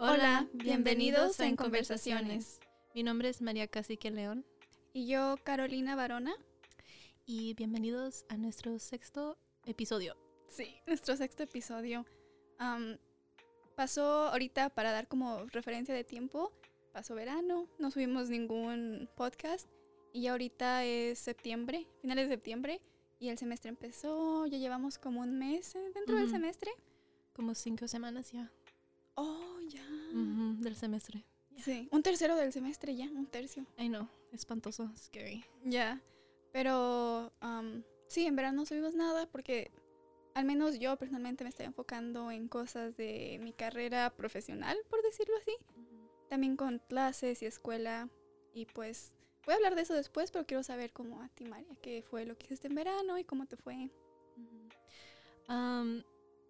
Hola, bienvenidos a En Conversaciones. Mi nombre es María Cacique León. Y yo, Carolina Barona. Y bienvenidos a nuestro sexto episodio. Sí, nuestro sexto episodio. Am, pasó ahorita para dar como referencia de tiempo. Pasó verano, no subimos ningún podcast. Y ya ahorita es septiembre, finales de septiembre. Y el semestre empezó, ya llevamos como un mes eh, dentro del semestre. Como cinco semanas ya Oh, ya. Del semestre. Sí, un tercero del semestre ya, un tercio. I know, espantoso, scary. Ya. Pero am, sí, en verano no subimos nada porque al menos yo personalmente me estoy enfocando en cosas de mi carrera profesional, por decirlo así. También con clases y escuela. Y pues voy a hablar de eso después, pero quiero saber cómo a ti, María, qué fue lo que hiciste en verano y cómo te fue. Um,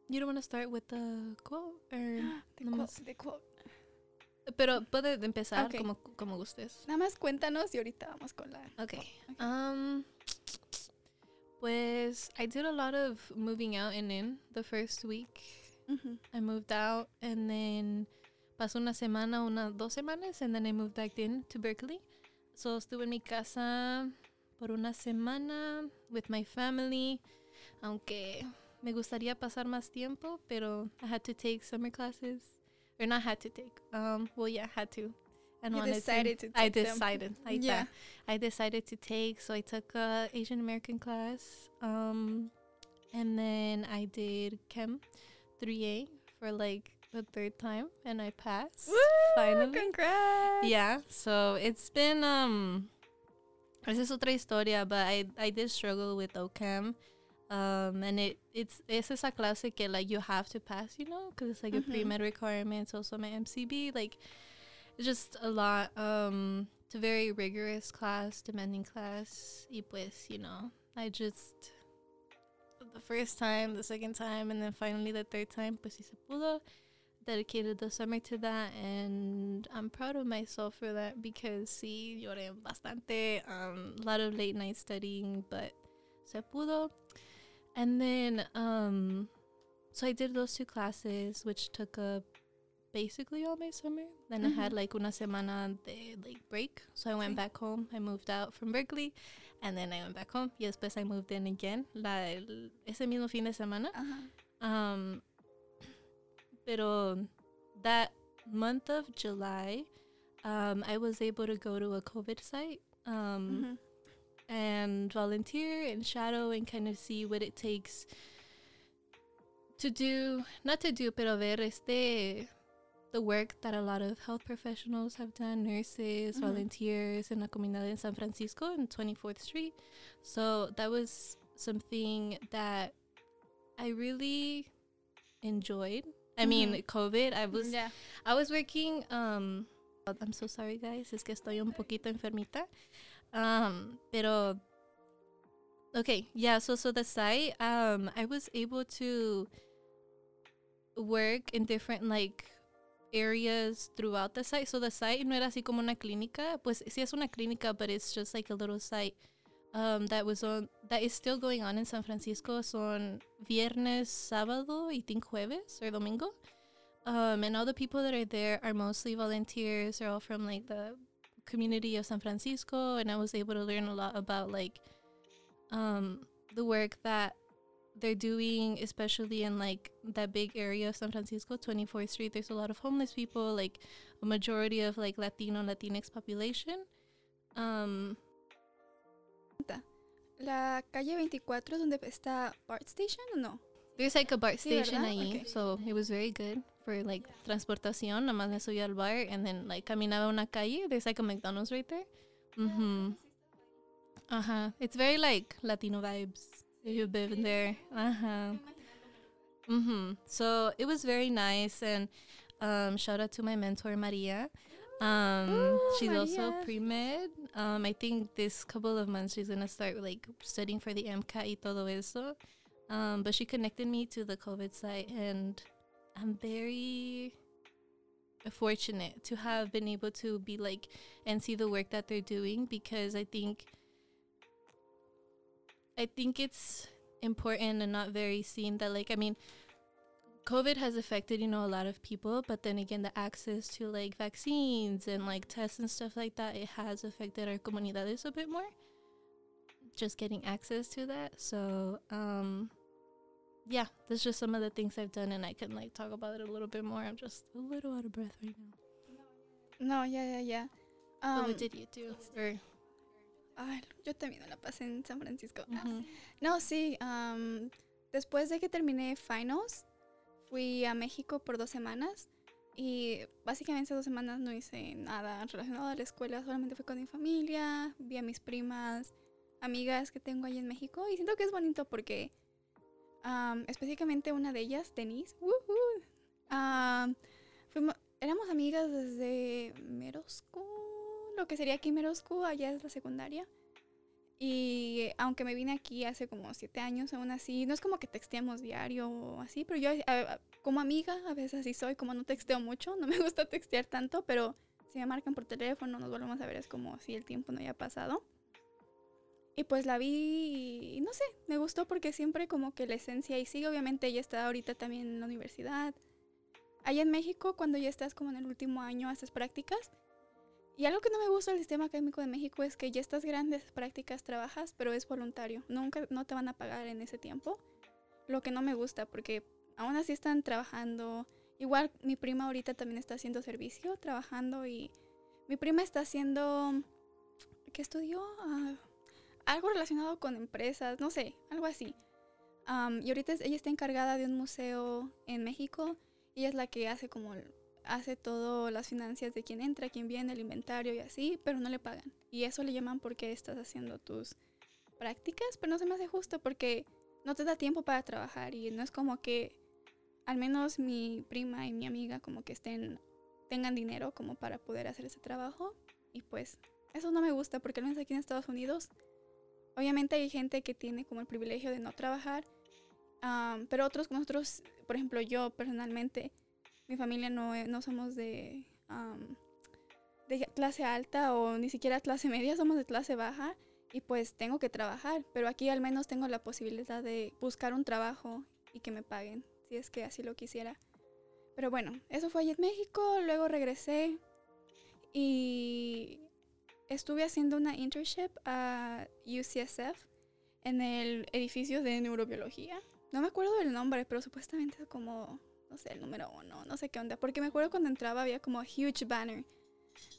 you don't want to start with the quote or nomás- quote, de quote. pero puede empezar Ok. como como gustes. Nada más cuéntanos y ahorita vamos con la... Okay. Ok. Um pues I did a lot of moving out and in the first week. Ujú. I moved out and then pasó una semana, una dos semanas and then I moved back in to Berkeley. So estuve en mi casa por una semana with my family, aunque me gustaría pasar más tiempo, pero I had to take summer classes. Or not had to take. Um well yeah, had to. And You decided to I take them. decided. I Yeah. I decided to take. So I took a Asian American class, um, and then I did Chem 3A for like the third time, and I passed. Woo, finally. Congrats. Yeah. So it's been um, esa es otra historia, but I I did struggle with OChem. Um, and it it's it's esa clase que like you have to pass, you know, because it's like a Mhm. pre med requirement. It's also my MCB, like it's just a lot. Um, it's a very rigorous class, demanding class. Y pues, you know, I just the first time, the second time, and then finally the third time, pues si se pudo. Dedicated the summer to that, and I'm proud of myself for that because sí lloré bastante. Um, a lot of late night studying, but se pudo. And then, um, so I did those two classes, which took up basically all my summer. Then I had Mhm. like una semana de like break, so I went Sí. back home. I moved out from Berkeley, and then I went back home. Y después I moved in again. La el- ese mismo fin de semana. Ajá. Um, pero that month of July, um, I was able to go to a COVID site. Um, Ujú. And volunteer and shadow and kind of see what it takes to do not to do pero ver este the work that a lot of health professionals have done nurses Mhm. volunteers in la comunidad in San Francisco in 24th Street so that was something that I really enjoyed I mean Mhm. COVID I was Ya. I was working um I'm so sorry guys, es que estoy un poquito enfermita. Um pero Okay, yeah, so so the site um I was able to work in different like areas throughout the site. So the site no era así como una clínica, pues sí es una clínica, but it's just like a little site um that was on that is still going on in San Francisco son viernes, sábado y think jueves or domingo. Um, and all the people that are there are mostly volunteers. They're all from like the community of San Francisco, and I was able to learn a lot about like um, the work that they're doing, especially in like that big area of San Francisco, 24th Street. There's a lot of homeless people, like a majority of like Latino Latinx population. Um, La calle 24 es donde está BART Station o no? There's like a BART station ¿verdad? ahí, Ok. so it was very good for like transportación. Nomás me subí al BART and then like caminaba una calle. There's like a McDonald's right there. Mhm. Uh huh. It's very like Latino vibes. If you've been there. Uh huh. Mhm. So it was very nice and um shout out to my mentor Maria. Um Ooh, she's also Maria. pre-med. Um I think this couple of months she's going to start like studying for the MCAT y todo eso. Um, but she connected me to the COVID site, and I'm very fortunate to have been able to be like and see the work that they're doing because I think I think it's important and not very seen that like I mean COVID has affected, you know, a lot of people, but then again, the access to like vaccines and like tests and stuff like that, it has affected our comunidades a bit more. Just getting access to that. So, um, yeah, that's just some of the things I've done, and I can like talk about it a little bit more. I'm just a little out of breath right now. No, yeah, yeah, yeah. but Um, what did you do? Ay, yo también me la pasé en San Francisco. No, sí. am, después de que terminé finals, fui a México por dos semanas. Y básicamente esas dos semanas no hice nada relacionado a la escuela. Solamente fui con mi familia, vi a mis primas, amigas que tengo ahí en México. Y siento que es bonito porque am, específicamente una de ellas, Denise, am, fuimos- éramos amigas desde Meroscu, lo que sería aquí Meroscu, allá es la secundaria. Y aunque me vine aquí hace como siete años, aún así, no es como que texteamos diario o así, pero yo como amiga a veces así soy, como no texteo mucho, no me gusta textear tanto, pero si me marcan por teléfono, nos volvemos a ver, es como si el tiempo no haya pasado. Y pues la vi y no sé, me gustó porque siempre como que la esencia y sigue, obviamente ella está ahorita también en la universidad. Allá en México, cuando ya estás como en el último año, haces prácticas. Y algo que no me gusta del sistema académico de México es que ya estás grande, haces prácticas, trabajas, pero es voluntario. Nunca no te van a pagar en ese tiempo. Lo que no me gusta porque aún así están trabajando. Igual mi prima ahorita también está haciendo servicio, trabajando y mi prima está haciendo ¿qué estudió? Ah, algo relacionado con empresas, no sé, algo así. Am, y ahorita ella está encargada de un museo en México ella es la que hace como hace todo las finanzas de quién entra, quién viene, el inventario y así, pero no le pagan. Y eso le llaman porque estás haciendo tus prácticas, pero no se me hace justo porque no te da tiempo para trabajar y no es como que al menos mi prima y mi amiga como que estén tengan dinero como para poder hacer ese trabajo y pues eso no me gusta porque al menos aquí en Estados Unidos obviamente hay gente que tiene como el privilegio de no trabajar pero otros como nosotros por ejemplo yo personalmente mi familia no, e- no somos de, de clase alta o ni siquiera clase media, somos de clase baja y pues tengo que trabajar, pero aquí al menos tengo la posibilidad de buscar un trabajo y que me paguen, si es que así lo quisiera. Pero bueno, eso fue allí en México, luego regresé y estuve haciendo una internship a UCSF en el edificio de neurobiología. No me acuerdo del nombre, pero supuestamente es como no sé, el número uno, no sé qué onda. Porque me acuerdo cuando entraba había como a huge banner.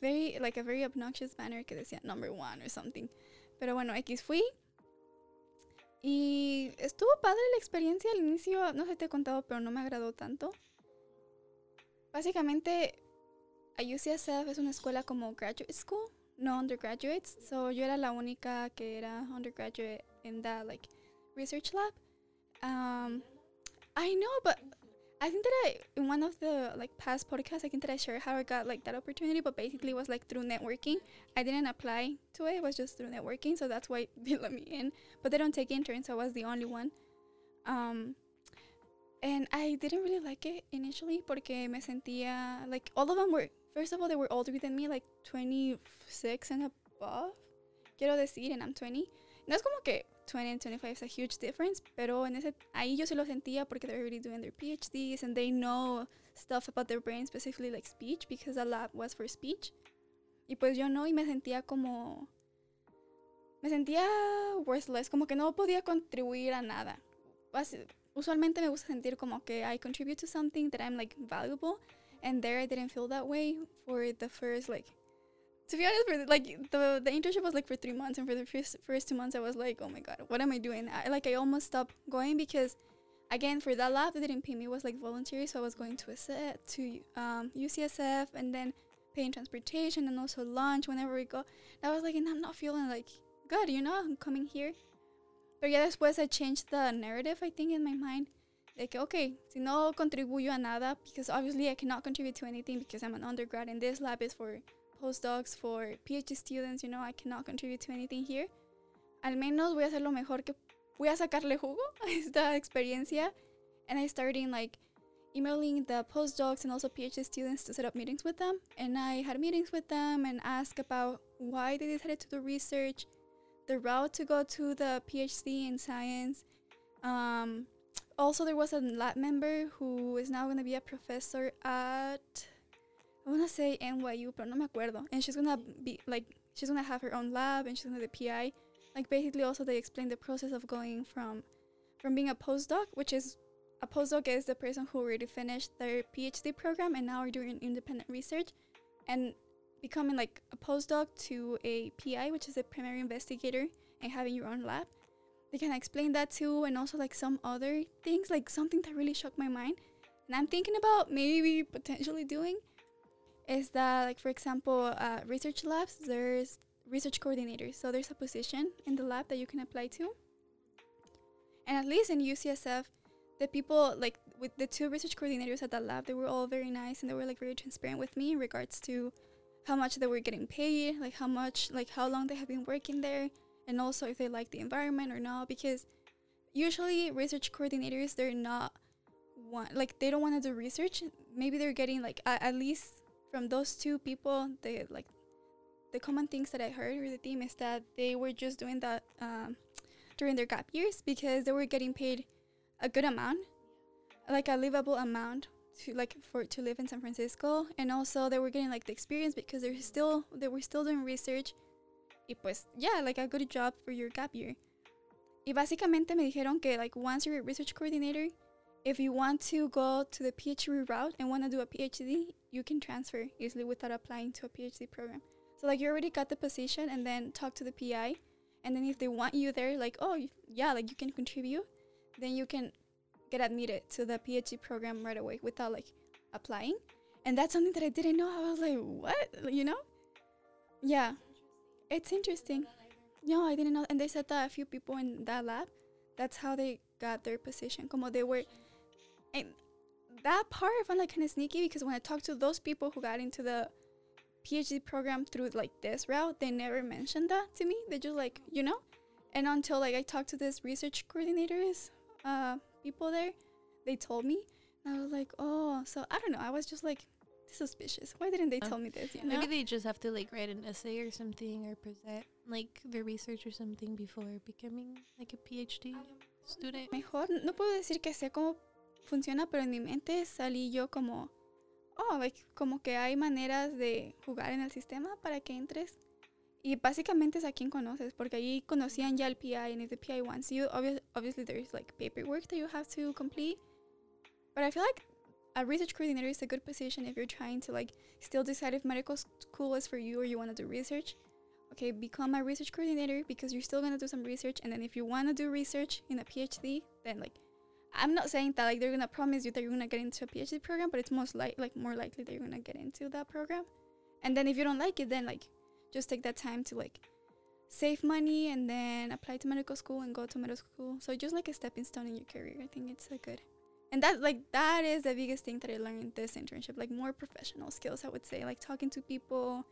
Very, like a very obnoxious banner que decía number one or something. Pero bueno, X fui. Y estuvo padre la experiencia al inicio, no sé te he contado, pero no me agradó tanto. Básicamente, a UCSF es una escuela como graduate school, no undergraduates. So yo era la única que era undergraduate in that like research lab. Um, I know, but I think that I in one of the like past podcasts, I think that I shared how I got like that opportunity, but basically it was like through networking. I didn't apply to it; it was just through networking, so that's why they let me in. But they don't take interns, so I was the only one. Um, and I didn't really like it initially porque me sentía like all of them were first of all they were older than me, like 26 and above. Quiero decir, and I'm 20. No es como que 20 and 25 is a huge difference, pero en ese ahí yo sí lo sentía porque they're already doing their PhDs and they know stuff about their brain, specifically like speech, because the lab was for speech. Y pues yo no, y me sentía como. Me sentía worthless, como que no podía contribuir a nada. Usualmente me gusta sentir como que I contribute to something that I'm like valuable, and there I didn't feel that way for the first like to be honest, for the, like the the internship was like for three months, and for the first first two months, I was like, oh my god, what am I doing? I, like I almost stopped going because, again, for that lab, they didn't pay me. It was like voluntary, so I was going to a set to um, UCSF and then paying transportation and also lunch whenever we go. And I was like, and I'm not feeling like good, you know, I'm coming here. But yeah, ya después I changed the narrative, I think, in my mind. Like, okay, si no contribuyo a nada, because obviously I cannot contribute to anything because I'm an undergrad and this lab is for postdocs, for PhD students, you know, I cannot contribute to anything here. Al menos voy a hacer lo mejor que voy a sacarle jugo a esta experiencia. And I started like emailing the postdocs and also PhD students to set up meetings with them. And I had meetings with them and asked about why they decided to do research, the route to go to the PhD in science, um, also there was a lab member who is now going to be a professor at I want to say NYU, but no me acuerdo. And she's going to be like she's going to have her own lab and she's going to be the PI. Like basically also they explain the process of going from from being a postdoc, which is a postdoc is the person who already finished their PhD program and now are doing independent research and becoming like a postdoc to a PI, which is a primary investigator and having your own lab they can explain that too and also like some other things like something that really shocked my mind and i'm thinking about maybe potentially doing is that like for example uh, research labs there's research coordinators. So there's a position in the lab that you can apply to. And at least in ucsf the people like with the two research coordinators at that lab they were all very nice and they were like very transparent with me in regards to how much they were getting paid like how much like how long they have been working there and also if they like the environment or not because usually research coordinators they're not want like they don't want to do research. Maybe they're getting like uh, at least from those two people they like the common things that i heard or the theme is that they were just doing that um, during their gap years because they were getting paid a good amount like a livable amount to like for to live in san francisco. And also they were getting like the experience because they're still they were still doing research y pues yeah like a good job for your gap year. Y básicamente me dijeron que like once you're a research coordinator if you want to go to the PhD route and want to do a PhD you can transfer easily without applying to a PhD program. So like you already got the position and then talk to the PI and then if they want you there like oh yeah like you can contribute then you can get admitted to the PhD program right away without like applying. And that's something that I didn't know. I was like what? You know? Yeah it's interesting. No, I didn't know. And they said that a few people in that lab, that's how they got their position. Como they were, and that part I found like kind of sneaky because when I talked to those people who got into the PhD program through like this route, they never mentioned that to me. They just like you know, and until like I talked to this research coordinators, uh, people there, they told me, and I was like, oh, so I don't know. I was just like, suspicious. Why didn't they Uh, tell me this? You know? Maybe they just have to like write an essay or something or present like their research or something before becoming like a PhD student. Mejor no puedo decir que sé cómo funciona, pero en mi mente salí yo como, oh, like, como que hay maneras de jugar en el sistema para que entres. Y básicamente es a quien conoces, porque ahí conocían ya el PI, and if the PI wants you, obvi- obviously there's like paperwork that you have to complete. But I feel like a research coordinator is a good position if you're trying to like still decide if medical school is for you or you want to do research. Okay, become a research coordinator because you're still gonna do some research, and then if you want to do research in a PhD, then like I'm not saying that like they're gonna promise you that you're gonna get into a PhD program, but it's most like like more likely that you're gonna get into that program. And then if you don't like it, then like just take that time to like save money and then apply to medical school and go to medical school. So just like a stepping stone in your career. I think it's a good. And that like that is the biggest thing that I learned this internship, like more professional skills I would say, like talking to people,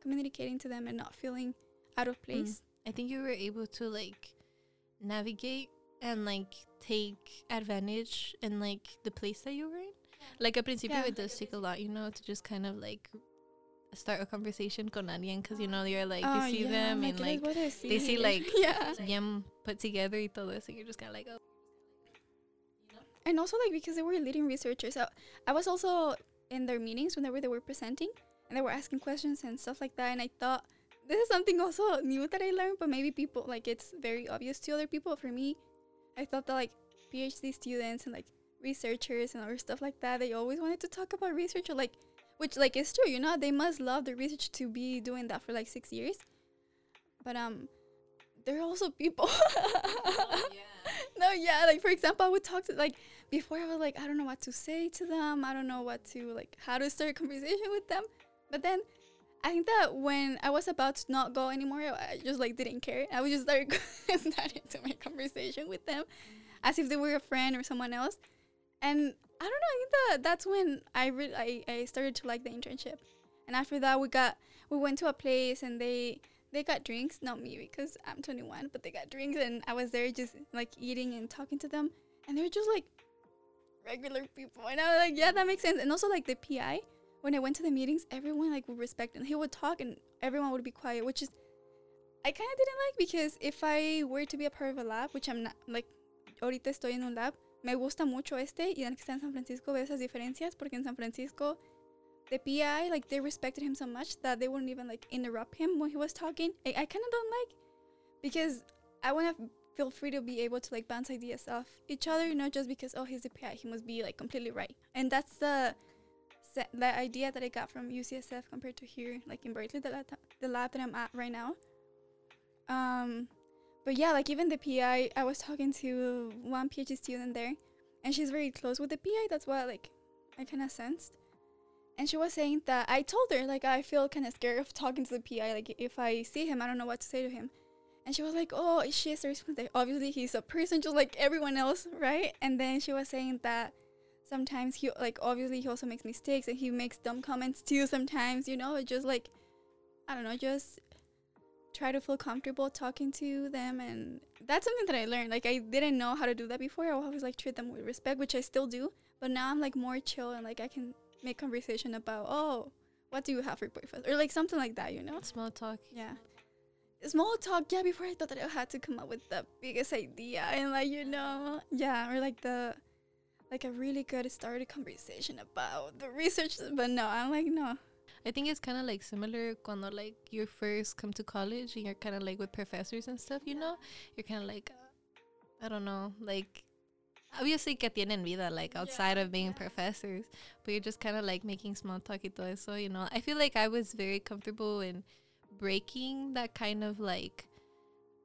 communicating to them and not feeling out of mm-hmm. place. I think you were able to like navigate and like take advantage in like the place that you were in. Like a principio, Yeah. it does take a lot, you know, to just kind of like start a conversation con alguien because you know you're like Oh, you see yeah, them and ¿qué like voy a they see, like, yeah. bien put together y todo eso. You're just kind of like, oh, and also like because they were leading researchers I, I was also in their meetings whenever they were presenting and they were asking questions and stuff like that and i thought this is something also new that i learned but maybe people like it's very obvious to other people for me i thought that like phd students and like researchers and other stuff like that they always wanted to talk about research or like which like is true you know they must love the research to be doing that for like six years. But um there are also people no yeah like for example i would talk to like before I was like, I don't know what to say to them. I don't know what to like how to start a conversation with them. But then I think that when I was about to not go anymore, I just like didn't care. I would just start starting to make conversation with them as if they were a friend or someone else. And I don't know, I think that that's when I really I, I started to like the internship. And after that we got we went to a place and they they got drinks, not me because I'm 21, but they got drinks and I was there just like eating and talking to them and they're just like regular people. And I was like, yeah, that makes sense. And also like the PI, when I went to the meetings, everyone like would respect and he would talk and everyone would be quiet, which is I kind of didn't like because if I were to be a part of a lab, which I'm not, like ahorita estoy en un lab, me gusta mucho este y en que está en San Francisco veo esas diferencias porque en San Francisco the PI like they respected him so much that they wouldn't even like interrupt him when he was talking. I, I kind of don't like because I want to feel free to be able to like bounce ideas off each other, not just because oh he's the PI, he must be like completely right. And that's the the idea that I got from UCSF compared to here, like in Berkeley, the lab, the lab that I'm at right now. Um, but yeah, like even the PI, I was talking to one PhD student there, and she's very close with the PI. That's what like I kind of sensed. And she was saying that I told her like I feel kind of scared of talking to the PI. Like if I see him, I don't know what to say to him. And she was like, "Oh, she's like obviously he's a person just like everyone else, right?" And then she was saying that sometimes he like obviously he also makes mistakes and he makes dumb comments too. Sometimes you know, it's just like I don't know, just try to feel comfortable talking to them and that's something that I learned. Like I didn't know how to do that before. I always like treat them with respect, which I still do. But now I'm like more chill and like I can make conversation about oh, what do you have for breakfast? Or like something like that, you know? Small talk. Yeah. Small talk, yeah, before I thought that I had to come up with the biggest idea and like, you know, yeah, or like the like a really good started conversation about the research but no, I'm like no. I think it's kind of like similar cuando like you first come to college and you're kind of like with professors and stuff, you know? You're kind of like, uh, I don't know, like, obviously que tienen vida, like outside of being professors, but you're just kind of like making small talk y todo eso, you know? I feel like I was very comfortable in breaking that kind of like,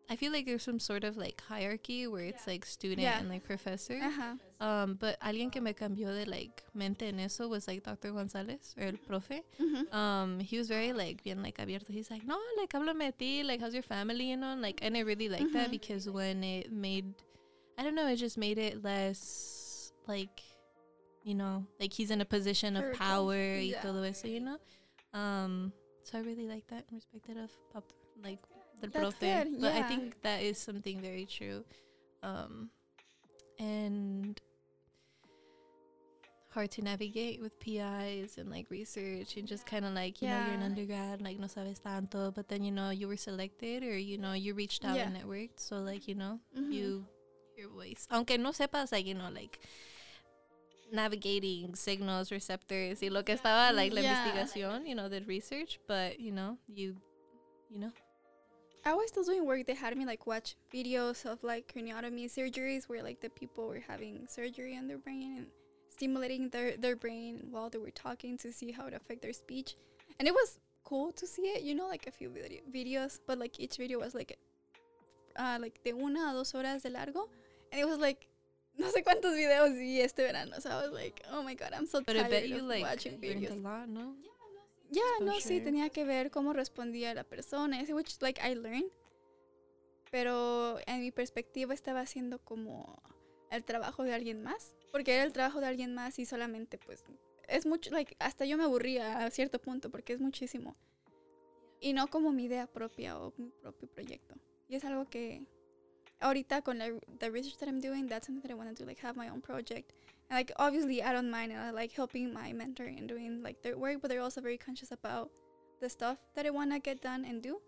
I feel like there's some sort of like hierarchy where it's like student Yeah. and like professor. Ajá. Um, but alguien que me cambió de like mente en eso was like Dr. Gonzalez or el profe. Mhm. Um, he was very like bien like abierto. He's like, no, like háblame de ti, like how's your family, you know? Like, and I really like that Mhm. because when it made, I don't know, it just made it less like, you know, like he's in a position of power y Yeah. todo eso, you know. Um, so I really like that and respect that of pop, like the profe. good, But I think that is something very true. Um, and hard to navigate with PIs and like research and just kind of like you know you're an Yeah. undergrad like no sabes tanto but then you know you were selected or you know you reached out and networked so like you know Mhm. you your voice aunque no sepas like you know like navigating signals receptors y lo que estaba like la Yeah. investigación you know the research but you know you you know I was still doing work. They had me like watch videos of like craniotomy surgeries where like the people were having surgery on their brain and stimulating their, their brain while they were talking to see how it affect their speech. And it was cool to see it, you know, like a few video- videos, but like each video was like uh, like de una a dos horas de largo. And it was like no sé cuántos videos vi este verano. So I was like, oh my god, I'm so but I tired bet you of like watching videos. a lot no Ya, no, sí, tenía que ver cómo respondía la persona, ese which like I learned. Pero en mi perspectiva estaba haciendo como el trabajo de alguien más, porque era el trabajo de alguien más y solamente pues es mucho like hasta yo me aburría a cierto punto porque es muchísimo. Y no como mi idea propia o mi propio proyecto. Y es algo que ahorita con la the research that I'm doing, that's something that I want to do like have my own project. And like obviously I don't mind and I like helping my mentor and doing like their work, but they're also very conscious about the stuff that I want to get done and do.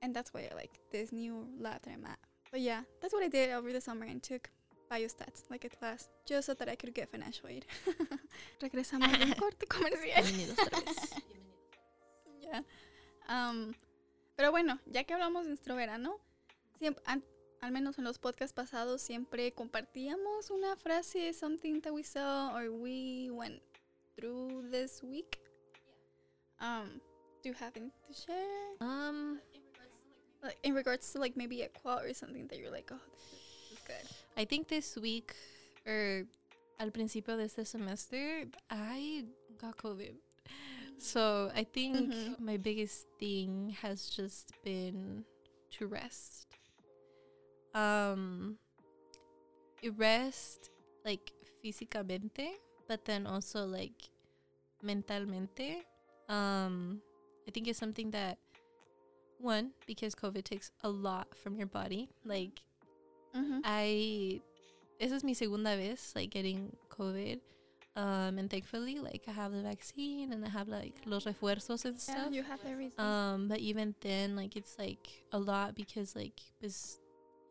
And that's why I like this new lab that I'm at. But yeah, that's what I did over the summer and took biostats, like a class, just so that I could get financial aid. Regresamos del corte comercial. Otra vez. Um, pero bueno, ya que hablamos de nuestro verano, siempre, al menos en los podcasts pasados, siempre compartíamos una frase, something that we saw or we went through this week. Um, do you have anything to share? um Like, in regards to like maybe a quote or something that you're like, oh, this is good. I think this week or al principio de este semester I got COVID. So I think Mhm. my biggest thing has just been to rest. Um it rest like físicamente, but then also like mentalmente. Um I think it's something that one, because COVID takes a lot from your body. Like Mm-hmm. I esa es mi segunda vez like getting COVID. Um and thankfully like I have the vaccine and I have like los refuerzos and Yeah, stuff. you have everything. Um but even then like it's like a lot because like was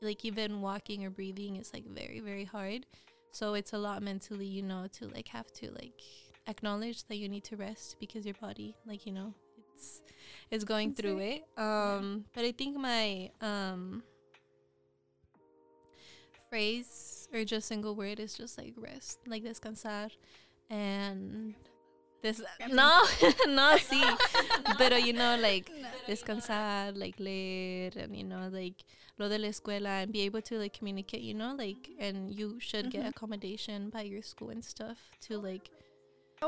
like even walking or breathing is like very very hard. So it's a lot mentally, you know, to like have to like acknowledge that you need to rest because your body, like you know, it's it's going through it. Um, but I think my um phrase or just single word is just like rest, like descansar, and this no no sí, pero you know like descansar, like leer, and you know like lo de la escuela and be able to like communicate, you know, like and you should get Mhm. accommodation by your school and stuff to like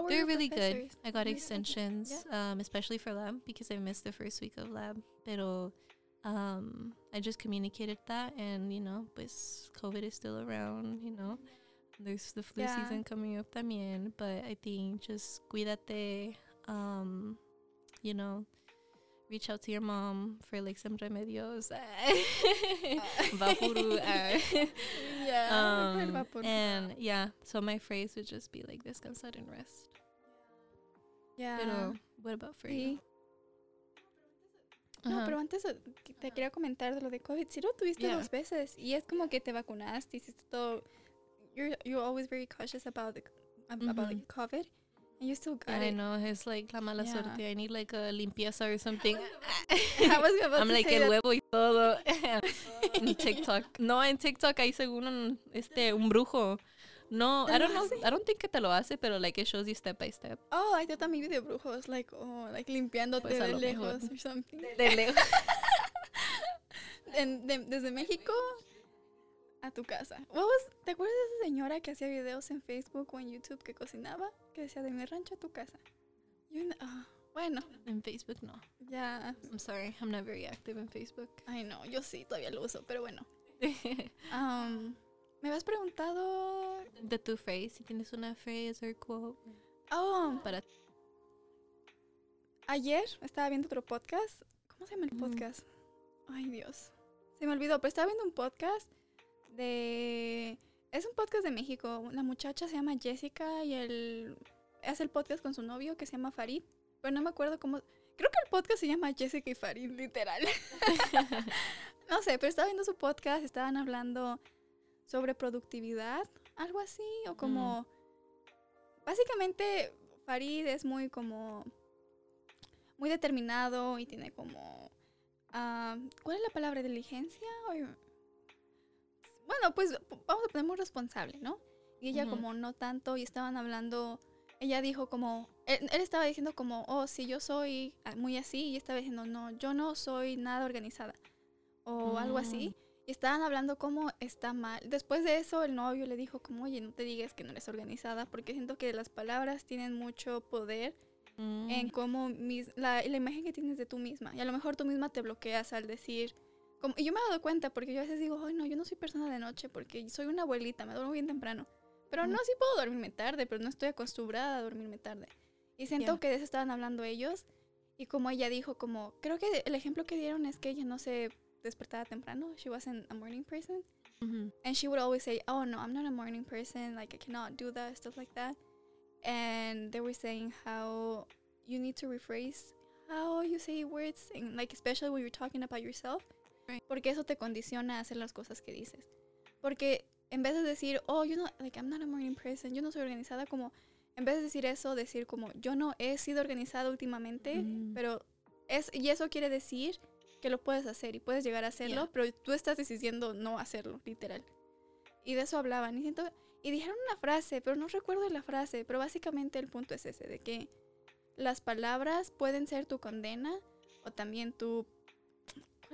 they're really good. I got extensions, um, especially for lab because I missed the first week of lab. Pero um, I just communicated that, and you know, pues COVID is still around. You know, there's the flu Yeah. season coming up también. But I think just cuídate. Um, you know, reach out to your mom for like some remedios. VapoRub. uh, Yeah, um, and yeah, so my phrase would just be like this: descansar and rest. yeah. Pero, what about for you? No, Ajá. pero antes te quería comentar de lo de COVID. Sí lo tuviste Yeah. dos veces y es como que te vacunaste, hiciste todo. You're you're always very cautious about the ab- about like, COVID, and you still got Yeah, I it. know it's like la mala Yeah. suerte. I need like a limpieza or something. I was about I'm to like say el huevo y todo. en TikTok. No, en TikTok hay según un, este un brujo. No, ¿Te I don't know. I don't think que te lo hace, pero like it shows you step by step. Oh, I thought también vi de brujos, like, oh, like limpiándote Pues de lo mejor. lejos or something. De lejos. En- de- desde México a tu casa. Was- ¿Te acuerdas de esa señora que hacía videos en Facebook o en YouTube que cocinaba? Que decía de mi rancho a tu casa. You ah, bueno, en Facebook no. ya. I'm sorry, I'm not very active in Facebook. Ay, no, yo sí, todavía lo uso, pero bueno. Um, me habías preguntado. de tu phrase, si tienes una phrase or quote Oh, para ayer estaba viendo otro podcast. ¿Cómo se llama el Ujú. podcast? Ay, Dios. Se me olvidó, pero estaba viendo un podcast de... Es un podcast de México. La muchacha se llama Jessica y él hace el podcast con su novio que se llama Farid. Pero no me acuerdo cómo... Creo que el podcast se llama Jessica y Farid, literal. no sé, pero estaba viendo su podcast, estaban hablando sobre productividad, algo así, o como... Básicamente, Farid es muy como... Muy determinado y tiene como... ah, ¿Cuál es la palabra? ¿Diligencia? Bueno, pues vamos a poner muy responsable, ¿no? Y ella Ujú. como no tanto y estaban hablando... Ella dijo como... Él, él estaba diciendo como, oh, sí, yo soy muy así. Y estaba diciendo, no, yo no soy nada organizada. O algo así. Y estaban hablando como está mal. Después de eso, el novio le dijo como, oye, no te digas que no eres organizada, porque siento que las palabras tienen mucho poder Mm. en cómo mis, la, la imagen que tienes de tú misma. Y a lo mejor tú misma te bloqueas al decir... Como, y yo me he dado cuenta, porque yo a veces digo, ay, no, yo no soy persona de noche, porque soy una abuelita, me duermo bien temprano. Pero no, sí puedo dormirme tarde, pero no estoy acostumbrada a dormirme tarde. Y siento Ya. que de eso estaban hablando ellos. Y como ella dijo, como, creo que el ejemplo que dieron es que ella no se despertaba temprano. She wasn't a morning person. Ujú. And she would always say, "Oh no, I'm not a morning person. Like I cannot do that, stuff like that." And they were saying how you need to rephrase how you say words, and like especially when you're talking about yourself. Porque eso te condiciona a hacer las cosas que dices. Porque en vez de decir, "Oh, you know, like I'm not a morning person, yo no soy organizada", como en vez de decir eso, decir como yo no he sido organizada últimamente, Mm. pero es y eso quiere decir que lo puedes hacer y puedes llegar a hacerlo, Yeah. pero tú estás decidiendo no hacerlo, literal. Y de eso hablaban. Y, siento, y dijeron una frase, pero no recuerdo la frase, pero básicamente el punto es ese, de que las palabras pueden ser tu condena o también tu...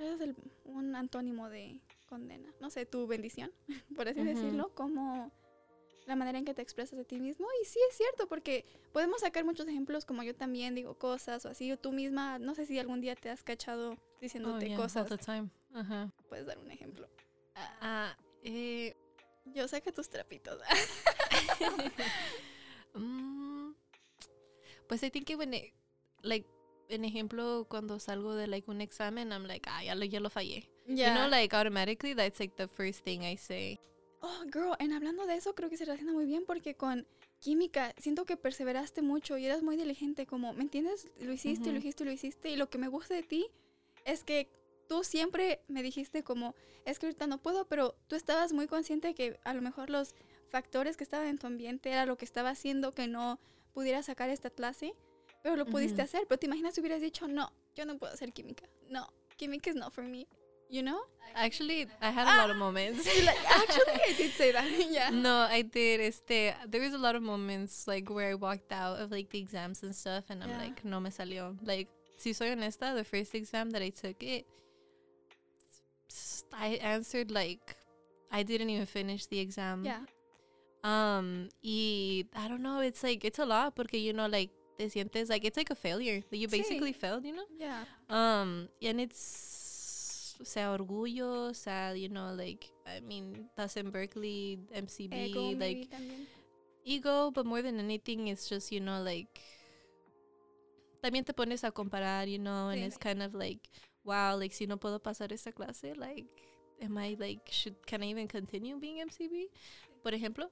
¿Cuál es el- un antónimo de condena? No sé, tu bendición, por así decirlo, como la manera en que te expresas de ti mismo. Y sí es cierto, porque podemos sacar muchos ejemplos, como yo también digo cosas o así, o tú misma, no sé si algún día te has cachado Oh, diciéndote yeah, cosas. all the time. Ajá. Puedes dar un ejemplo. Ah, eh, Yo saqué tus trapitos. mm, pues I think que when it, like, en ejemplo, cuando salgo de like un examen, I'm like, ah, ya lo, ya lo fallé. You know, like automatically, that's like the first thing I say. Oh, girl, en hablando de eso, creo que se relaciona muy bien porque con química siento que perseveraste mucho y eras muy diligente, como, ¿me entiendes? Lo hiciste, lo hiciste, lo hiciste. Y lo que me gusta de ti es que tú siempre me dijiste como, es que ahorita no puedo, pero tú estabas muy consciente que a lo mejor los factores que estaban en tu ambiente era lo que estaba haciendo que no pudieras sacar esta clase, pero lo pudiste hacer. Pero te imaginas si hubieras dicho, no, yo no puedo hacer química. No, química is not for me. You know? Actually, I had a lot of moments. Like, actually, I did say that. yeah. No, I did. Este, there was a lot of moments like where I walked out of like the exams and stuff, and I'm Yeah. like, no me salió. Like, si soy honesta, the first exam that I took it, I answered like, I didn't even finish the exam. Yeah. Um, y I don't know. It's like it's a lot porque you know like te sientes like it's like a failure. That you Sí. basically failed. You know. Yeah. Um, and it's sea orgullo, sea, you know, like I mean, that's in Berkeley, MCB, Ego, like ego, but more than anything, it's just you know, like también te pones a comparar, you know, and Sí. it's kind of like, wow, like si no puedo pasar esta clase, like, am I like should can I even continue being MCB, por ejemplo?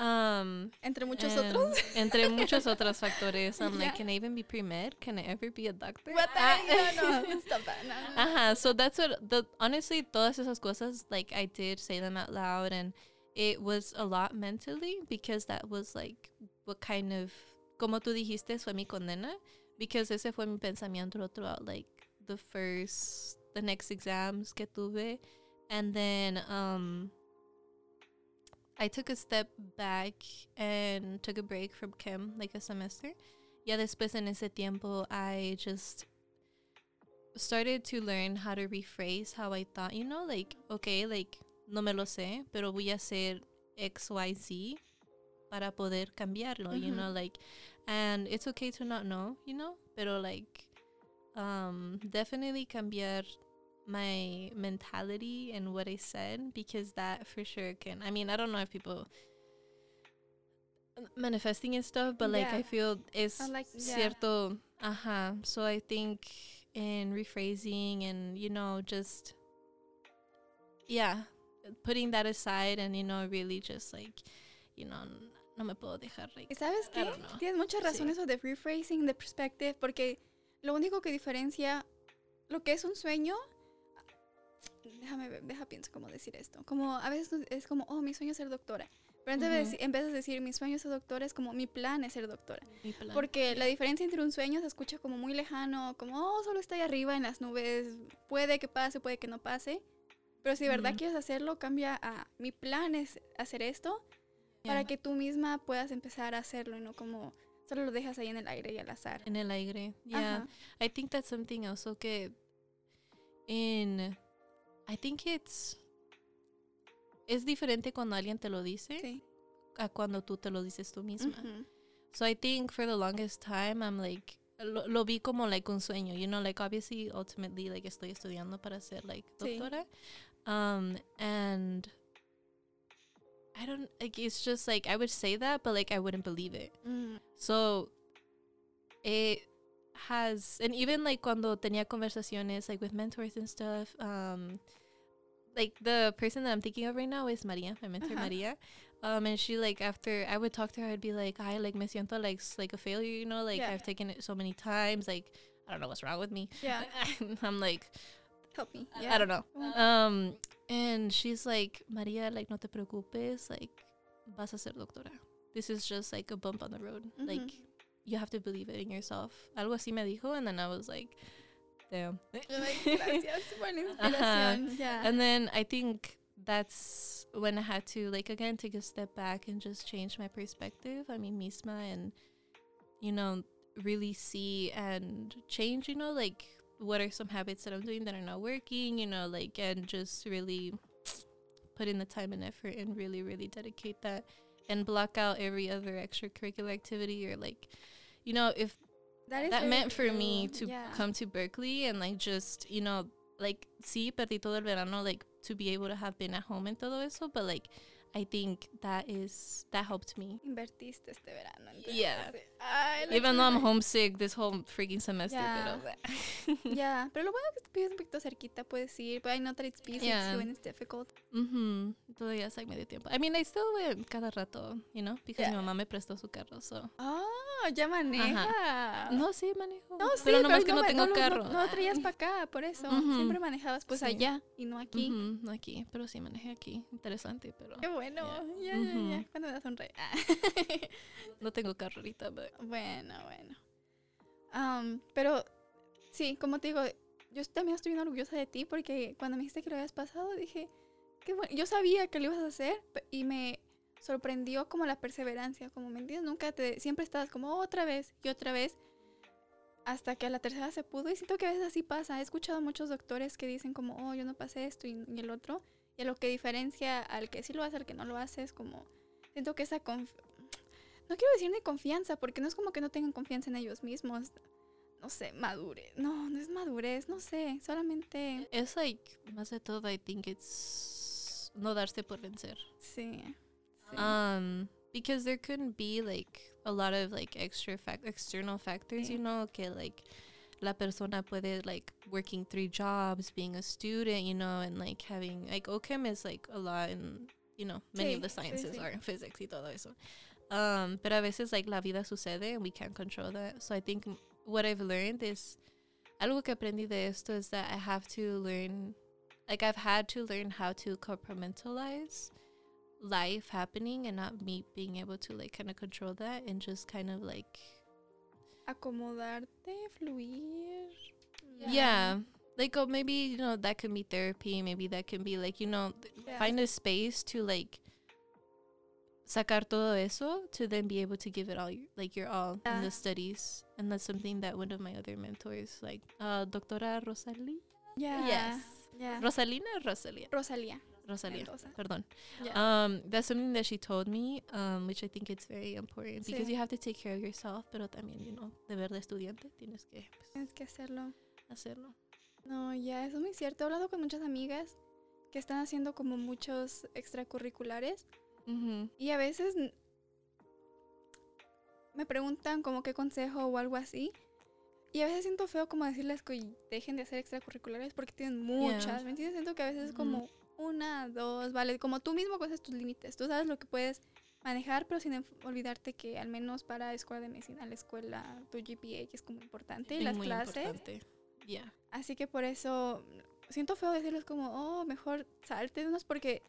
Um, Entre muchos otros. Entre muchos otros factores. I'm Yeah. like, can I even be pre-med? Can I ever be a doctor? What the Ah. heck? No, no, stop that. No. Ajá, so that's what the honestly todas esas cosas like I did say them out loud and it was a lot mentally because that was like what kind of como tú dijiste fue mi condena because ese fue mi pensamiento throughout like the first the next exams que tuve and then um I took a step back and took a break from chem like a semester. Ya después en ese tiempo I just started to learn how to rephrase how I thought, you know, like, okay, like, no me lo sé, pero voy a hacer X, Y, Z para poder cambiarlo, you know, like, and it's okay to not know, you know, pero like, um, definitely cambiar my mentality and what I said because that for sure can, I mean, I don't know if people manifesting and stuff, but like, Yeah. I feel it's like- yeah. cierto, uh-huh. So I think in rephrasing and, you know, just, yeah, putting that aside and, you know, really just like, you know, no me puedo dejar like, ¿Y sabes qué? Tienes mucha razón Sí. eso de rephrasing, de perspective, porque lo único que diferencia lo que es un sueño. Déjame deja pienso cómo decir esto. Como a veces es como, oh, mi sueño es ser doctora. Pero antes de Ujú. deci- en vez de decir mi sueño es ser doctora, es como mi plan es ser doctora. Porque la diferencia entre un sueño se escucha como muy lejano, como, oh, solo está ahí arriba en las nubes, puede que pase, puede que no pase. Pero si de verdad Ujú. quieres hacerlo, cambia a mi plan es hacer esto para Yeah. que tú misma puedas empezar a hacerlo y no como solo lo dejas ahí en el aire y al azar. en el aire. Yeah. Ajá. I think that's something also que in I think it's es diferente cuando alguien te lo dice Sí. a cuando tú te lo dices tú misma. Ujú. So I think for the longest time I'm like lo, lo vi como like un sueño, you know, like obviously ultimately like estoy estudiando para ser like Sí. doctora. Um and I don't like it's just like I would say that but like I wouldn't believe it. Mm. So it has, and even like cuando tenía conversaciones like with mentors and stuff, um, like the person that I'm thinking of right now is Maria, my mentor Ajá. Maria. Um, and she like after I would talk to her, I'd be like, I like me siento like like a failure, you know, like Yeah. I've taken it so many times, like I don't know what's wrong with me. Yeah, I'm like, help me. Yeah, I don't know. Mm. Um, and she's like, Maria, like no te preocupes, like vas a ser doctora. This is just like a bump on the road. Like Mhm. You have to believe it in yourself. Algo así me dijo, and then I was like, damn. You're gracias por inspiración. Yeah. And then I think that's when I had to like again take a step back and just change my perspective. I mean, misma and you know really see and change. You know, like what are some habits that I'm doing that are not working. You know, like and just really put in the time and effort and really really dedicate that and block out every other extracurricular activity or like you know if is that meant for me to Yeah. come to Berkeley and like just you know like sí perdí todo el verano like to be able to have been at home and todo eso but like I think that is that helped me Invertiste este verano. entonces, Yeah. Ay, even though I'm homesick this whole freaking semester Yeah. pero Yeah, pero lo bueno es que vives un poquito cerquita, puedes ir, but I know that it's busy Yeah. too and it's difficult. mhm todavía es like medio tiempo I mean I still went cada rato you know because Yeah. mi mamá me prestó su carro so Ah, ya maneja. no sí manejo No, sí, pero nomás que no me- tengo lo- carro No, lo traías para acá, por eso. Ujú. Siempre manejabas pues Sí. allá y no aquí. Ujú, no aquí pero sí manejé aquí interesante pero Qué bueno. Yeah. Ya, ya. Cuando me sonreí. Ah. No tengo ahorita, but bueno, bueno. Am, pero sí, como te digo, yo también estoy bien orgullosa de ti porque cuando me dijiste que lo habías pasado, dije, qué bueno. Yo sabía que lo ibas a hacer y me sorprendió como la perseverancia, como me entiendes, nunca te, siempre estabas como otra vez y otra vez hasta que a la tercera se pudo y siento que a veces así pasa. He escuchado a muchos doctores que dicen como, oh, yo no pasé esto y, y el otro. Y lo que diferencia al que sí lo hace, al que no lo hace, es como, siento que esa conf- no quiero decir ni confianza, porque no es como que no tengan confianza en ellos mismos. No sé, madurez. No, no es madurez, no sé. Solamente. it's like más de todo I think it's no darse por vencer. Sí. sí. Um, because there couldn't be like a lot of like extra fac- external factors, Sí. you know, que like la persona puede like working three jobs, being a student, you know, and like having like OChem is like a lot in you know many of the sciences sí. are physics y todo eso. Um, pero a veces like la vida sucede and we can't control that. So I think what I've learned is algo que aprendí de esto is that I have to learn like I've had to learn how to compartmentalize life happening and not me being able to like kind of control that and just kind of like Acomodarte, fluir. yeah, like oh maybe you know that can be therapy maybe that can be like you know th- Yeah. find a space to like sacar todo eso to then be able to give it all your, like your all in the studies and that's something that one of my other mentors like uh doctora Rosalie Yeah. yes Yeah. Rosalina or Rosalia Rosalía. Rosalia Mendoza. perdón Yeah. Um, that's something that she told me, um, which I think it's very important because Sí. you have to take care of yourself, pero también, you know, deber de estudiante, tienes que pues, Tienes que hacerlo. hacerlo. No, ya, eso es muy cierto. He hablado con muchas amigas que están haciendo como muchos extracurriculares y a veces me preguntan como qué consejo o algo así. Y a veces siento feo como decirles que dejen de hacer extracurriculares porque tienen muchas. ¿Me entiendes? Siento que a veces es como una, dos, vale. Como tú mismo conoces tus límites. Tú sabes lo que puedes manejar, pero sin olvidarte que al menos para escuela de medicina, la escuela, tu GPA, es como importante, y Es las muy clases. importante. Yeah. Así que por eso siento feo decirles como, oh, mejor salte de unos porque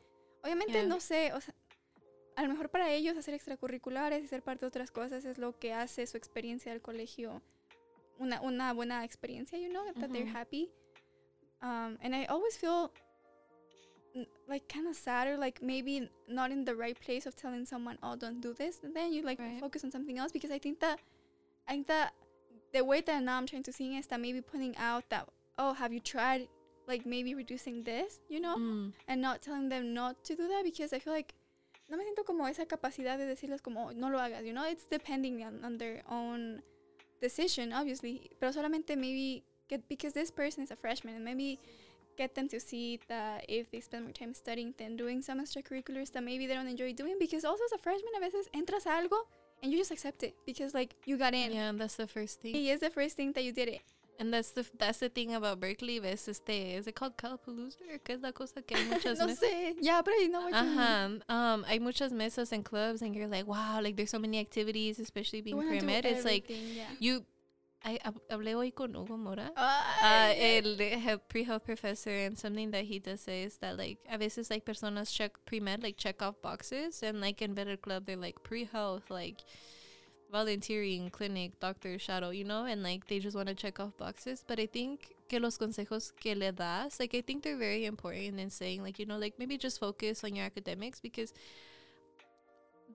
obviamente Yeah. no sé, o sea, a lo mejor para ellos hacer extracurriculares y ser parte de otras cosas es lo que hace su experiencia del colegio una, una buena experiencia, you know, that they're Ujú. happy. Um, and I always feel like kind of sad or like maybe not in the right place of telling someone, oh, don't do this. And then you like Right. focus on something else because I think that I think that the way that now I'm trying to see is that maybe pointing out that, oh, have you tried like maybe reducing this, you know, Mm. and not telling them not to do that because I feel like no me siento como esa capacidad de decirles como "Oh, no lo hagas, you know, it's depending on, on their own decision, obviously, pero solamente maybe get because this person is a freshman and maybe get them to see that if they spend more time studying than doing some extracurriculars that maybe they don't enjoy doing because also as a freshman a veces entras a algo and you just accept it because like you got in. Yeah, that's the first thing. it is the first thing that you did it. And that's the that's the thing about Berkeley. Ves este, is it called Calapalooza? or ¿Qué es la cosa que hay muchas no sé. Yeah, but I know what you mean. Um, hay muchas mesas and clubs, and you're like, wow, like there's so many activities, especially being wanna pre-med. It's like yeah. you. I hab- hablé hoy con Hugo Mora. Uh, el pre-health professor and something that he does say is that like a veces like personas check pre-med like check off boxes and like in better club they're like pre-health like volunteering clinic doctor shadow you know and like they just want to check off boxes but i think que los consejos que le das like i think they're very important in saying like you know like maybe just focus on your academics because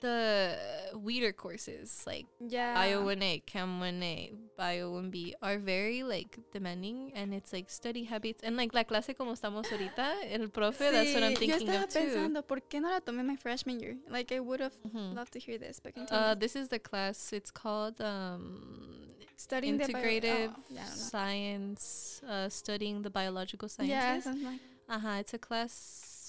the weeder courses like yeah. Bio 1A, Chem 1A, Bio 1B are very like demanding and it's like study habits and like la clase como estamos ahorita, el profe, that's what I'm Sí, thinking Yo estaba of too. pensando, ¿por qué no la tomé my freshman year? Like, I would have Mhm. loved to hear this, but continue. Uh, this is the class. It's called um, Studying the bio- oh, yeah, I don't know. Science, uh, studying the biological Yeah, sciences. something like Uh-huh. It's a class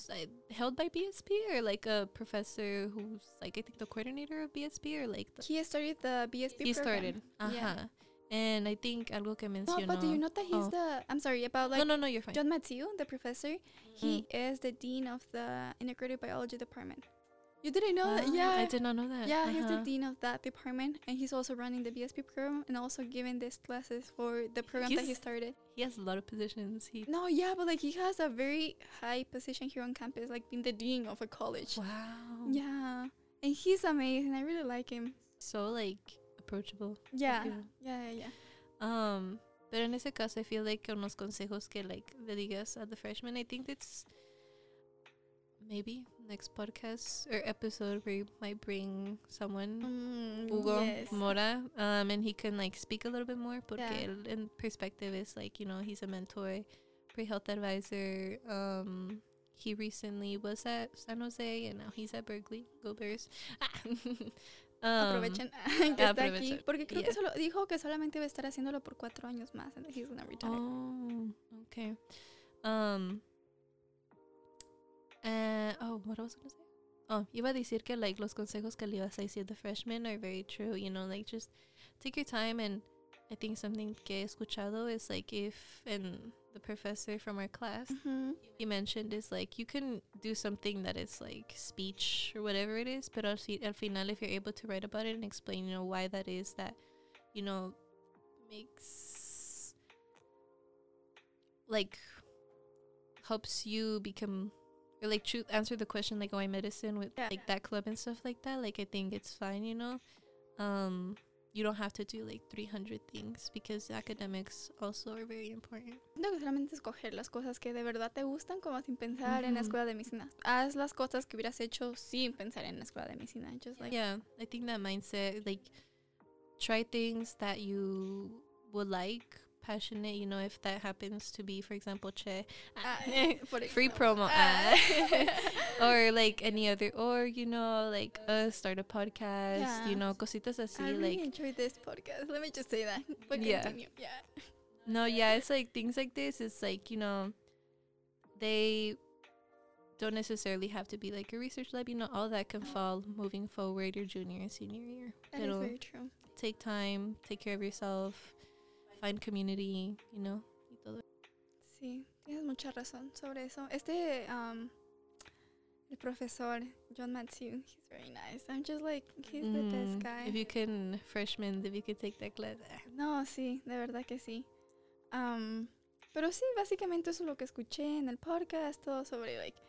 uh, held by BSP or like a professor who's like I think the coordinator of BSP or like the, he started the BSP he program. started. Uh-huh. Yeah. And I think algo que No, mencionó. but do you know that he's Oh. the? I'm sorry about like no, no, no, you're fine. John Mathieu, the professor. He Mm. is the dean of the integrated biology department. You didn't know that? Yeah. I did not know that. Yeah, he's the Uh-huh. dean of that department, and he's also running the BSP program and also giving these classes for the program that he started. He has a lot of positions. He No, yeah, but like he has a very high position here on campus, like being the dean of a college. wow. Yeah, and he's amazing. I really like him. So like approachable. Yeah, Yeah. yeah, yeah. Um, pero en ese caso, I feel like con los consejos que like le digas at the freshman, I think it's maybe next podcast or episode where you might bring someone. Mm, Hugo yes. Mora, um, and he can like speak a little bit more, porque Yeah. en perspective is like you know he's a mentor, pre-health advisor. Um, he recently was at San Jose and now he's at Berkeley. Go Bears! um, Aprovechen que está aquí, porque creo yeah. que solo dijo que solamente va a estar haciéndolo por cuatro años más, and then he's gonna retire. Oh, okay. Um. Uh, oh, what was I gonna say? Oh, iba a decir que like los consejos que le ibas a decir the freshmen are very true. You know, like just take your time and I think something que he escuchado is like if and the professor from our class Ujú. he mentioned is like you can do something that is like speech or whatever it is, but al, al final if you're able to write about it and explain, you know, why that is that, you know, makes like helps you become or like truth answer the question like why medicine with Yeah. like that club and stuff like that. Like I think it's fine, you know. Um you don't have to do like 300 things because academics also are very important. Siento que solamente escoger las cosas que de verdad te gustan, como sin pensar en la escuela de medicina. Haz las cosas que hubieras hecho sin pensar en la escuela de medicina. Just like, yeah, I think that mindset, like, try things that you would like, passionate. You know, if that happens to be, for example, Che, ah, free promo, Ah. or like any other, or you know, like uh, start a podcast. Yeah. You know, cositas así. I really like, enjoyed this podcast. Let me just say that. But Yeah. continue. Yeah. no, yeah, it's like things like this. It's like you know, they don't necessarily have to be like a research lab. You know, all that can fall moving forward your junior and senior year. That is Pero- very true. take time, take care of yourself, find community, you know. y todo. Sí, tienes mucha razón sobre eso. Este, um, el profesor, John Matthew, he's very nice. I'm just like, he's the best Mm, guy. If you can, freshmen, if you could take that class. No, sí, de verdad que sí. Am, pero sí, básicamente eso es lo que escuché en el podcast, todo sobre, like,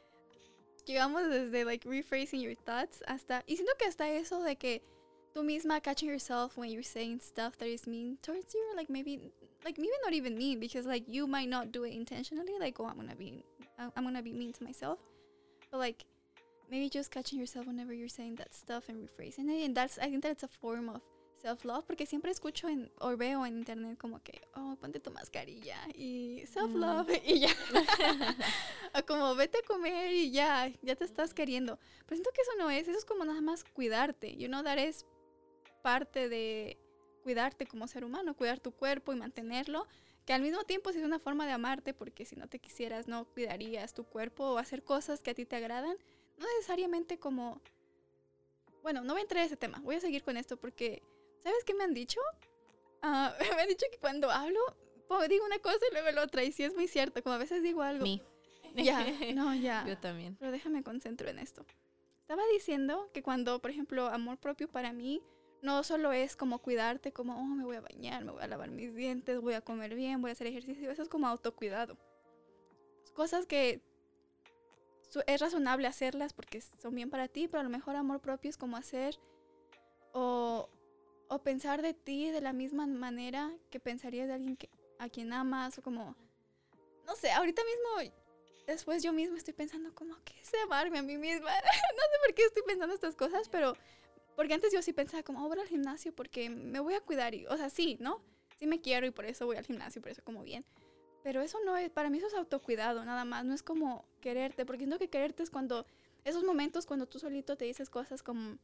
llegamos desde, like, rephrasing your thoughts hasta, y siento que hasta eso de que tú misma catching yourself when you're saying stuff that is mean towards you, or, like, maybe, like, maybe not even mean, because, like, you might not do it intentionally, like, oh, I'm gonna be, I'm gonna be mean to myself, but, like, maybe just catching yourself whenever you're saying that stuff and rephrasing it, and that's, I think that's a form of self-love, porque siempre escucho en, o veo en internet como que, oh, ponte tu mascarilla y self-love y ya. o como vete a comer y ya, ya te estás queriendo. Pero siento que eso no es, eso es como nada más cuidarte. You know, that es parte de cuidarte como ser humano, cuidar tu cuerpo y mantenerlo. Que al mismo tiempo es una forma de amarte, porque si no te quisieras, no cuidarías tu cuerpo o hacer cosas que a ti te agradan. No necesariamente como bueno, no voy a entrar en ese tema. Voy a seguir con esto porque, ¿sabes qué me han dicho? Ah, me han dicho que cuando hablo, po- digo una cosa y luego la otra. Y sí es muy cierto, como a veces digo algo. Me. Ya, no, ya. Yo también. Pero déjame concentro en esto. Estaba diciendo que cuando, por ejemplo, amor propio para mí no solo es como cuidarte, como, oh, me voy a bañar, me voy a lavar mis dientes, voy a comer bien, voy a hacer ejercicio. Eso es como autocuidado. Cosas que es razonable hacerlas porque son bien para ti, pero a lo mejor amor propio es como hacer o, o pensar de ti de la misma manera que pensarías de alguien que, a quien amas o como, no sé, ahorita mismo después yo misma estoy pensando como que es amarme a mí misma. no sé por qué estoy pensando estas cosas, pero porque antes yo sí pensaba como, oh, voy al gimnasio porque me voy a cuidar. Y, o sea, sí, ¿no? Sí me quiero y por eso voy al gimnasio, por eso como bien. Pero eso no es, para mí eso es autocuidado, nada más. No es como quererte, porque siento que quererte es cuando, esos momentos cuando tú solito te dices cosas como,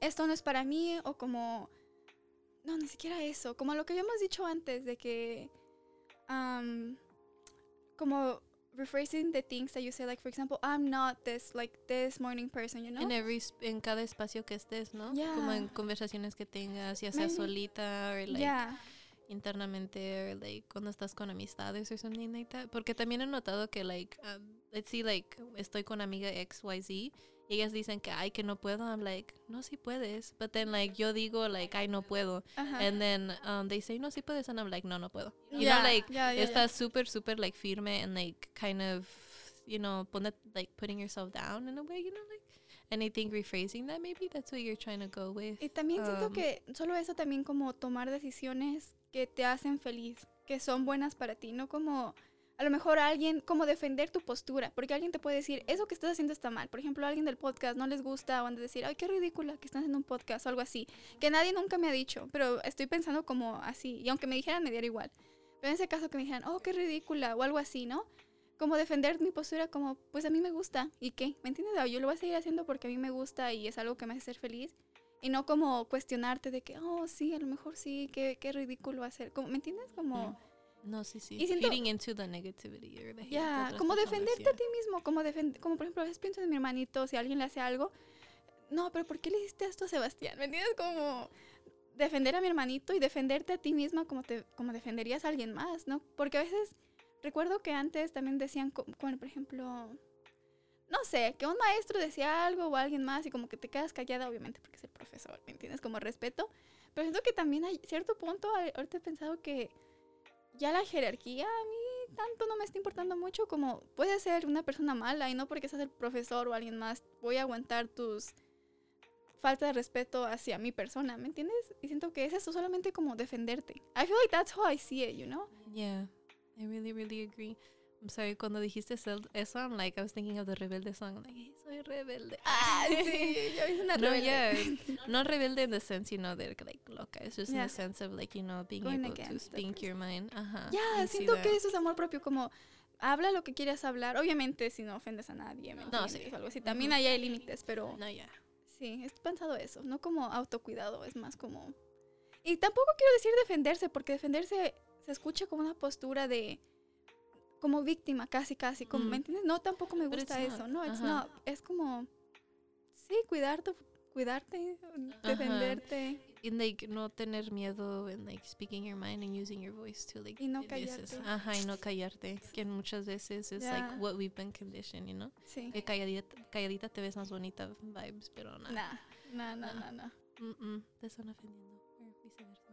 esto no es para mí, o como, no, ni siquiera eso, como lo que habíamos dicho antes, de que, como rephrasing the things that you say, like, for example, I'm not this, like, this morning person, you know? En, every, en cada espacio que estés, ¿no? Yeah. Como en conversaciones que tengas, ya sea Maybe. solita o like, yeah. internamente o like cuando estás con amistades or something like that. Porque también he notado que like um, let's see like estoy con amiga XYZ y ellas dicen que ay que no puedo I'm like no sí puedes but then like yo digo like ay no puedo Ajá. and then um, they say no sí puedes and I'm like no no puedo you Yeah, know like yeah, yeah, estás súper súper like firme and like kind of you know pone, like putting yourself down in a way you know like and I think rephrasing that maybe that's what you're trying to go with Y también siento um, que solo eso también como tomar decisiones que te hacen feliz, que son buenas para ti, no como a lo mejor alguien, como defender tu postura, porque alguien te puede decir, eso que estás haciendo está mal. Por ejemplo, a alguien del podcast no les gusta o han de decir, ay, qué ridícula que están haciendo un podcast o algo así, que nadie nunca me ha dicho, pero estoy pensando como así, y aunque me dijeran, me diera igual. Pero en ese caso que me dijeran, oh, qué ridícula o algo así, ¿no? Como defender mi postura como, pues a mí me gusta, ¿y qué? ¿Me entiendes? Yo lo voy a seguir haciendo porque a mí me gusta y es algo que me hace ser feliz. Y no como cuestionarte de que, oh, sí, a lo mejor sí, qué, qué ridículo hacer. Como, ¿Me entiendes? Como, no sí sí Y siento- feeding into the negativity or the hate otras como defenderte yeah. a ti mismo, como, defend como por ejemplo, a veces pienso en mi hermanito, si alguien le hace algo, no, pero ¿por qué le hiciste esto a Sebastián? ¿Me entiendes? Como defender a mi hermanito y defenderte a ti misma como, te, como defenderías a alguien más, ¿no? Porque a veces, recuerdo que antes también decían, co- como, por ejemplo, no sé, que un maestro decía algo o alguien más y como que te quedas callada, obviamente porque es el profesor, ¿me entiendes? Como respeto. Pero siento que también hay cierto punto, ahorita he pensado que ya la jerarquía a mí tanto no me está importando mucho como puede ser una persona mala y no porque seas el profesor o alguien más voy a aguantar tus falta de respeto hacia mi persona, ¿me entiendes? Y siento que es eso solamente como defenderte. I feel like that's how I see it, you know? Yeah, I really, really agree. I'm sorry, cuando dijiste eso, I'm like, I was thinking of the rebelde song. I'm like, hey, soy rebelde. Ah, sí, yo hice una no, rebelde. yeah, not rebelde in the sense, you know, they're like loca. It's just in Yeah. the sense of like, you know, being Going able to speak your mind. Ajá. Ya, and see siento que eso es amor propio, como habla lo que quieras hablar, obviamente si no ofendes a nadie, ¿me No, sí. O algo así. También Ujú. ahí hay límites, pero No, yeah. Sí, he pensado eso, no como autocuidado, es más como... Y tampoco quiero decir defenderse, porque defenderse se escucha como una postura de... como víctima, casi, casi, como, Mm. ¿me entiendes? No, tampoco me gusta eso, not, no, it's not, es como... Sí, cuidarte, cuidarte, defenderte And like, no tener miedo and like speaking your mind and using your voice to like. Y no callarte. Ajá, y no callarte. Que muchas veces es Yeah. like what we've been conditioned, you know? sí. Que calladita, calladita te ves más bonita vibes, pero nada. Nah, nah, nah, Nah. nah, nah. Mm, mm, te están ofendiendo. O viceversa.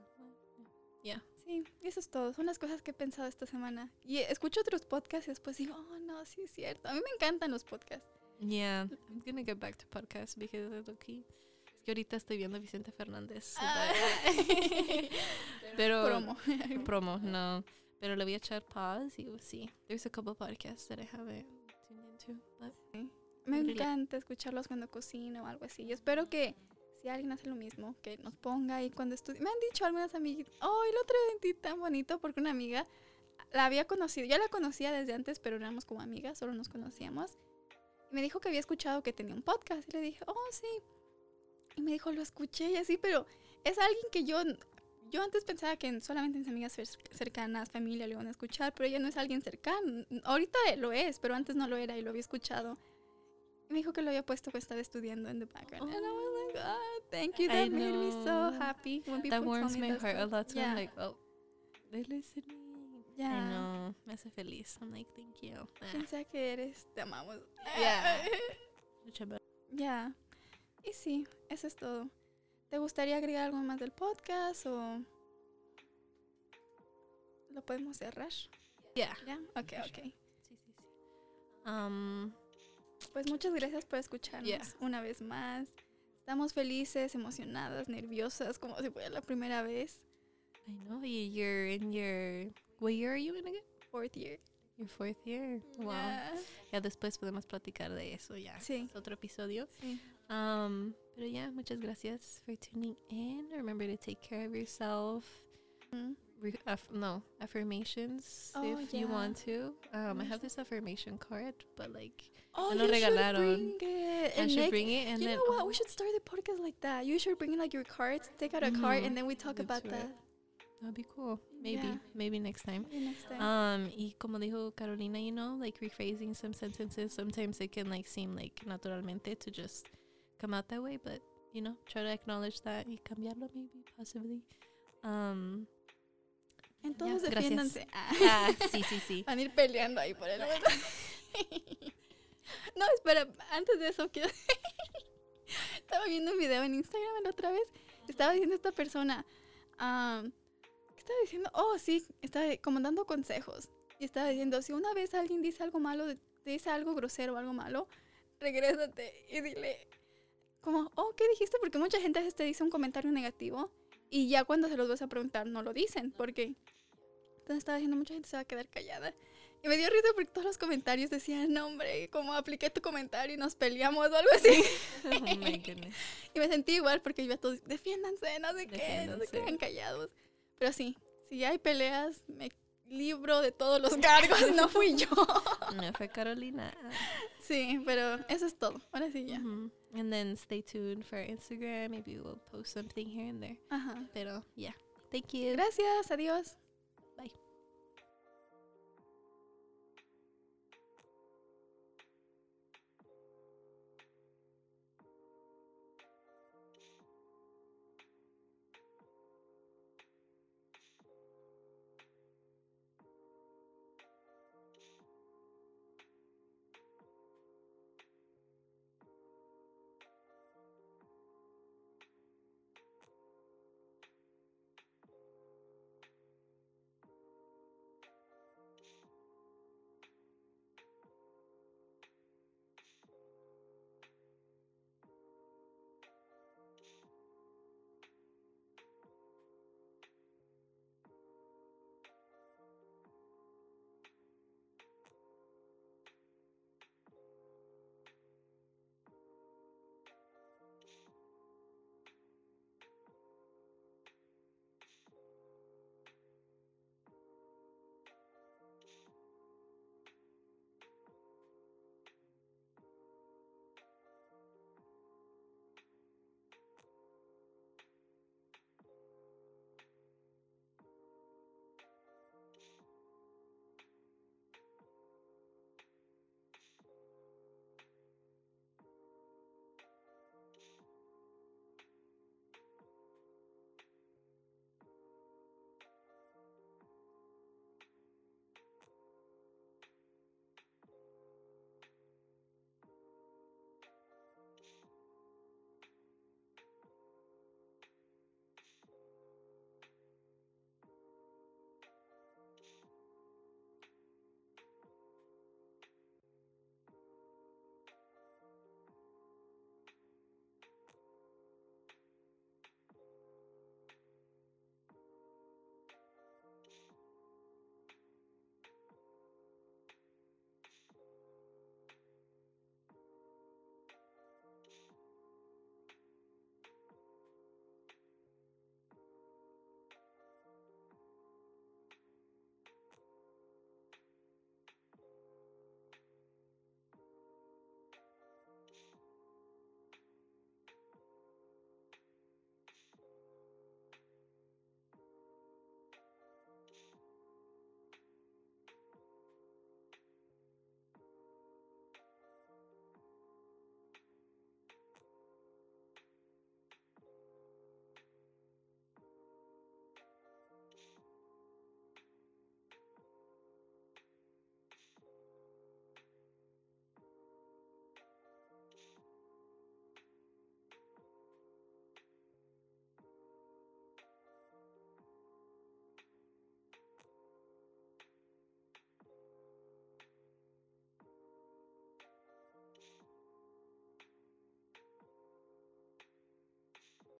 Yeah. Sí, eso es todo. Son las cosas que he pensado esta semana. Y escucho otros podcasts y después digo, oh, no, sí es cierto. A mí me encantan los podcasts. Yeah. I'm gonna get back to podcast because it's okay. Es que ahorita estoy viendo a Vicente Fernández. Ah. pero Promo. promo, no. Pero le voy a echar pause y sí. There's a couple podcasts that I haven't tuned into. But Me Really. encanta escucharlos cuando cocino o algo así. Yo espero que si alguien hace lo mismo, que nos ponga ahí cuando estudie. Me han dicho algunas amigas, oh, el otro sentí tan bonito porque una amiga la había conocido. Ya la conocía desde antes, pero éramos como amigas, solo nos conocíamos. Y me dijo que había escuchado que tenía un podcast. Y le dije, oh, sí. Y me dijo, lo escuché y así, pero es alguien que yo... Yo antes pensaba que solamente mis amigas cer- cercanas, familia, le iban a escuchar, pero ella no es alguien cercano. Ahorita lo es, pero antes no lo era y lo había escuchado. Y me dijo que lo había puesto cuando estaba estudiando en the background. And I was like, oh, thank you. I That made me so know. happy when people that warms me my heart a stuff. lot. So Yeah. I'm like, oh, they're listening. Yeah. I know. Me hace feliz. I'm like, thank you. Sea que eres, te amamos. Yeah. Ya. Y sí, eso es todo. ¿Te gustaría agregar algo más del podcast o lo podemos cerrar? Yeah. Ya, ok, ok. Sí, sí, sí. Um, Pues muchas gracias por escucharnos Yeah. una vez más. Estamos felices, emocionadas, nerviosas, como si fuera la primera vez. I know you- you're in your. What year are you in again? Fourth year. Your fourth year. Wow. Ya. Ya después podemos platicar de eso. Ya. Sí. Es otro episodio. Sí. Um, pero ya, muchas gracias for tuning in. Remember to take care of yourself. Mm. Re- aff- no affirmations Oh, if you want to. Um, I have this affirmation card, but like Oh, you should bring it. I And should bring it and you then know what? oh, We should start the podcast like that. You should bring like your cards, take out a card, Mhm. and then we talk about that. that'd be cool. Maybe, Yeah. maybe next time. Maybe next time. Um, y como dijo Carolina, you know, like rephrasing some sentences, sometimes it can like seem like naturalmente to just come out that way, but you know, try to acknowledge that y cambiarlo maybe, possibly. Um, Entonces ya, defiéndanse. Ah. ah, sí, sí, sí. Van a ir peleando ahí por el No, espera, antes de eso quiero viendo un video en Instagram la otra vez. Estaba diciendo esta persona. am, ¿Qué estaba diciendo? Oh, sí, estaba como dando consejos. Y estaba diciendo: si una vez alguien dice algo malo, te dice algo grosero o algo malo, regrésate y dile. Como, oh, ¿qué dijiste? Porque mucha gente a veces te dice un comentario negativo y ya cuando se los vas a preguntar no lo dicen. Porque entonces estaba diciendo, mucha gente se va a quedar callada. Y me dio risa porque todos los comentarios decían, no, hombre, como apliqué tu comentario y nos peleamos o algo así. Oh y me sentí igual porque yo a todos, defiéndanse, no sé qué, no se Defiéndanse. quedan callados. Pero sí, si hay peleas, me libro de todos los cargos, no fui yo. No fue Carolina. sí, pero eso es todo. Ahora sí ya. And then stay tuned for Instagram. Maybe we'll post something here and there. Ajá. Pero yeah. Thank you. Gracias, adiós.